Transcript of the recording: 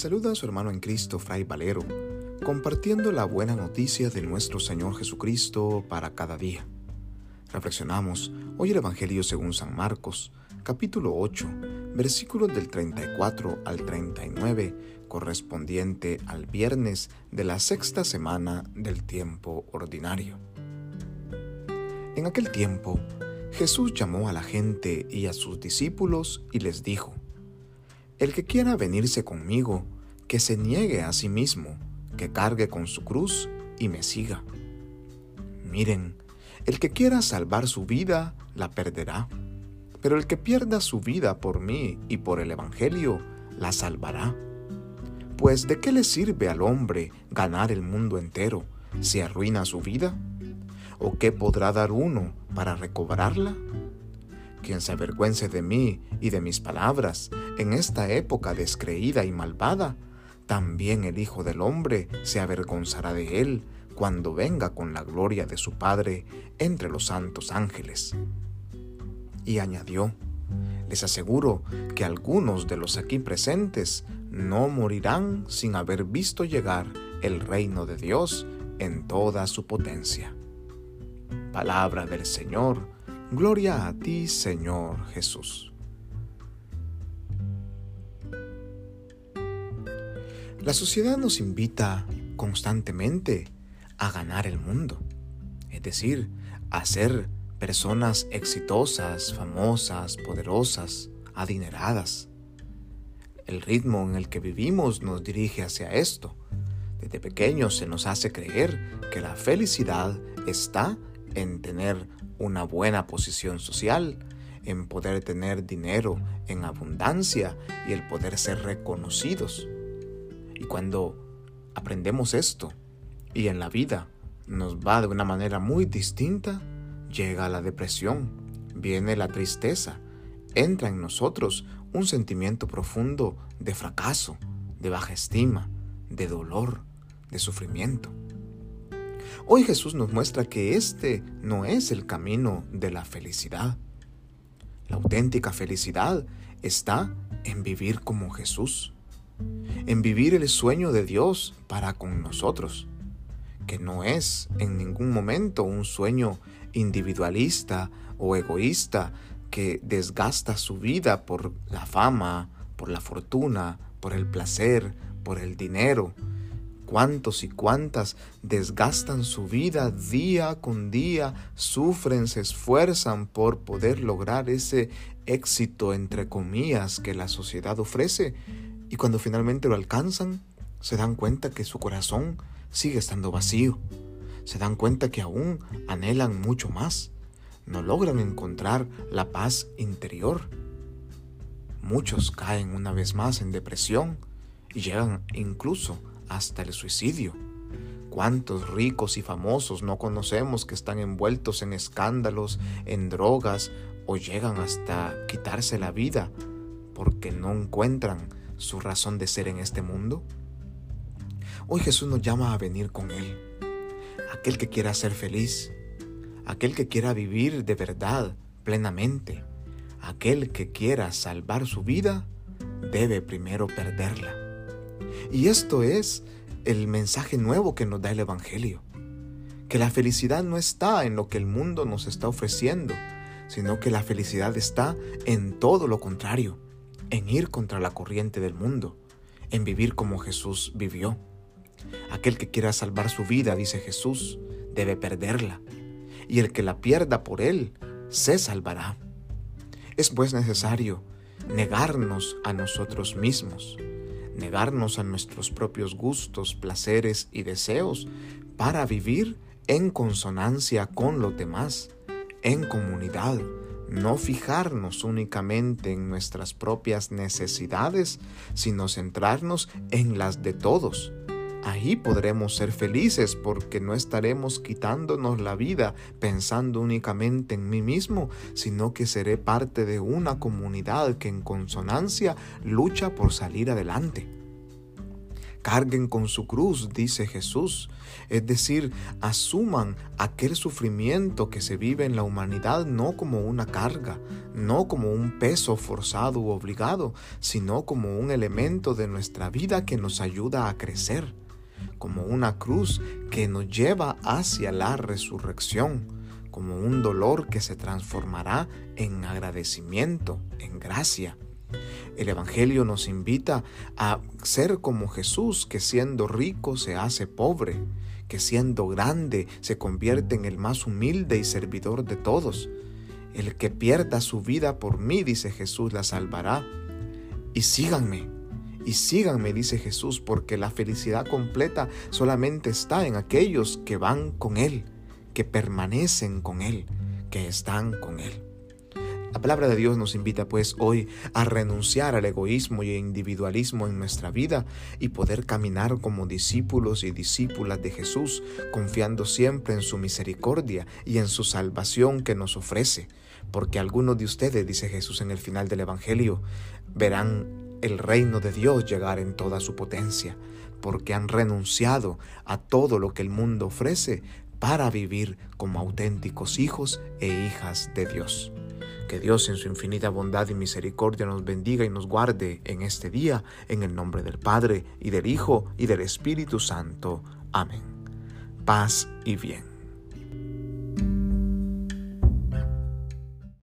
saluda a su hermano en Cristo, Fray Valero, compartiendo la buena noticia de nuestro Señor Jesucristo para cada día. Reflexionamos hoy el Evangelio según San Marcos, capítulo 8, versículos del 34 al 39, correspondiente al viernes de la sexta semana del tiempo ordinario. En aquel tiempo, Jesús llamó a la gente y a sus discípulos y les dijo, El que quiera venirse conmigo, que se niegue a sí mismo, que cargue con su cruz y me siga. Miren, el que quiera salvar su vida, la perderá, pero el que pierda su vida por mí y por el Evangelio, la salvará. Pues ¿de qué le sirve al hombre ganar el mundo entero si arruina su vida? ¿O qué podrá dar uno para recobrarla? Quien se avergüence de mí y de mis palabras en esta época descreída y malvada, también el Hijo del Hombre se avergonzará de él cuando venga con la gloria de su Padre entre los santos ángeles. Y añadió, les aseguro que algunos de los aquí presentes no morirán sin haber visto llegar el reino de Dios en toda su potencia. Palabra del Señor, gloria a ti Señor Jesús. La sociedad nos invita constantemente a ganar el mundo, es decir, a ser personas exitosas, famosas, poderosas, adineradas. El ritmo en el que vivimos nos dirige hacia esto. Desde pequeños se nos hace creer que la felicidad está en tener una buena posición social, en poder tener dinero en abundancia y el poder ser reconocidos. Y cuando aprendemos esto y en la vida nos va de una manera muy distinta, llega la depresión, viene la tristeza, entra en nosotros un sentimiento profundo de fracaso, de baja estima, de dolor, de sufrimiento. Hoy Jesús nos muestra que este no es el camino de la felicidad. La auténtica felicidad está en vivir como Jesús, en vivir el sueño de Dios para con nosotros, que no es en ningún momento un sueño individualista o egoísta que desgasta su vida por la fama, por la fortuna, por el placer, por el dinero, cuántos y cuántas desgastan su vida día con día, sufren, se esfuerzan por poder lograr ese éxito, entre comillas, que la sociedad ofrece, y cuando finalmente lo alcanzan, se dan cuenta que su corazón sigue estando vacío, se dan cuenta que aún anhelan mucho más, no logran encontrar la paz interior. Muchos caen una vez más en depresión y llegan incluso hasta el suicidio. ¿Cuántos ricos y famosos no conocemos que están envueltos en escándalos, en drogas o llegan hasta quitarse la vida porque no encuentran su razón de ser en este mundo? Hoy Jesús nos llama a venir con Él. Aquel que quiera ser feliz, aquel que quiera vivir de verdad, plenamente, aquel que quiera salvar su vida, debe primero perderla. Y esto es el mensaje nuevo que nos da el Evangelio. Que la felicidad no está en lo que el mundo nos está ofreciendo, sino que la felicidad está en todo lo contrario, en ir contra la corriente del mundo, en vivir como Jesús vivió. Aquel que quiera salvar su vida, dice Jesús, debe perderla, y el que la pierda por él, se salvará. Es pues necesario negarnos a nosotros mismos, negarnos a nuestros propios gustos, placeres y deseos para vivir en consonancia con los demás, en comunidad, no fijarnos únicamente en nuestras propias necesidades, sino centrarnos en las de todos Ahí podremos ser felices porque no estaremos quitándonos la vida pensando únicamente en mí mismo, sino que seré parte de una comunidad que en consonancia lucha por salir adelante. carguen con su cruz, dice Jesús. Es decir, asuman aquel sufrimiento que se vive en la humanidad no como una carga, no como un peso forzado u obligado, sino como un elemento de nuestra vida que nos ayuda a crecer, como una cruz que nos lleva hacia la resurrección, como un dolor que se transformará en agradecimiento, en gracia. El Evangelio nos invita a ser como Jesús, que siendo rico se hace pobre, que siendo grande se convierte en el más humilde y servidor de todos. El que pierda su vida por mí, dice Jesús, la salvará. Y síganme, y síganme, dice Jesús, porque la felicidad completa solamente está en aquellos que van con Él, que permanecen con Él, que están con Él. La palabra de Dios nos invita pues hoy a renunciar al egoísmo y individualismo en nuestra vida y poder caminar como discípulos y discípulas de Jesús, confiando siempre en su misericordia y en su salvación que nos ofrece. Porque algunos de ustedes, dice Jesús en el final del Evangelio, verán el reino de Dios llegar en toda su potencia, porque han renunciado a todo lo que el mundo ofrece para vivir como auténticos hijos e hijas de Dios. Que Dios en su infinita bondad y misericordia nos bendiga y nos guarde en este día, en el nombre del Padre, y del Hijo, y del Espíritu Santo. Amén. Paz y bien.